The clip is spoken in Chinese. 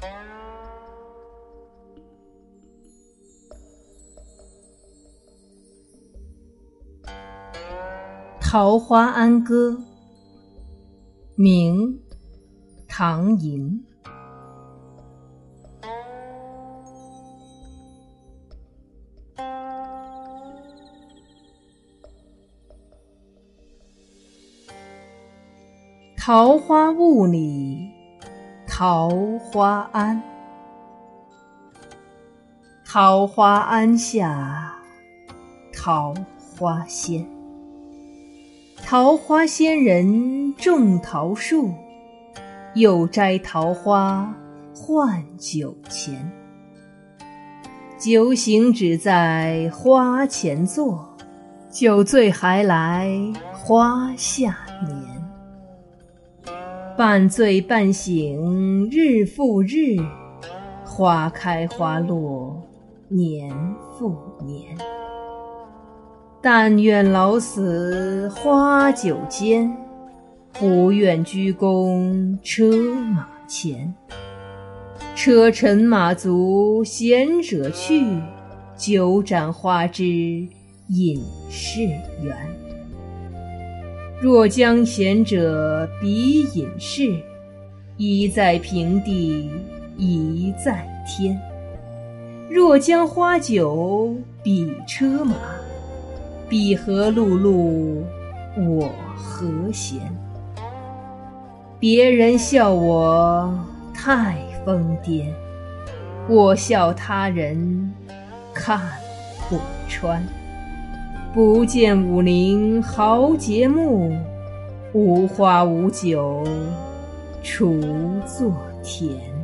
《桃花庵歌》明·唐寅。桃花坞里桃花庵，桃花庵下桃花仙。桃花仙人种桃树，又摘桃花换酒钱。酒醒只在花前坐，酒醉还来花下眠。半醉半醒日复日，花开花落年复年。但愿老死花酒间，不愿鞠躬车马前。车尘马足闲者去，酒盏花枝隐士缘。若将贤者比隐士，一在平地一在天；若将花酒比车马，彼何碌碌，我何闲？别人笑我太疯癫，我笑他人看不穿。不见武陵豪杰墓，无花无酒锄作田。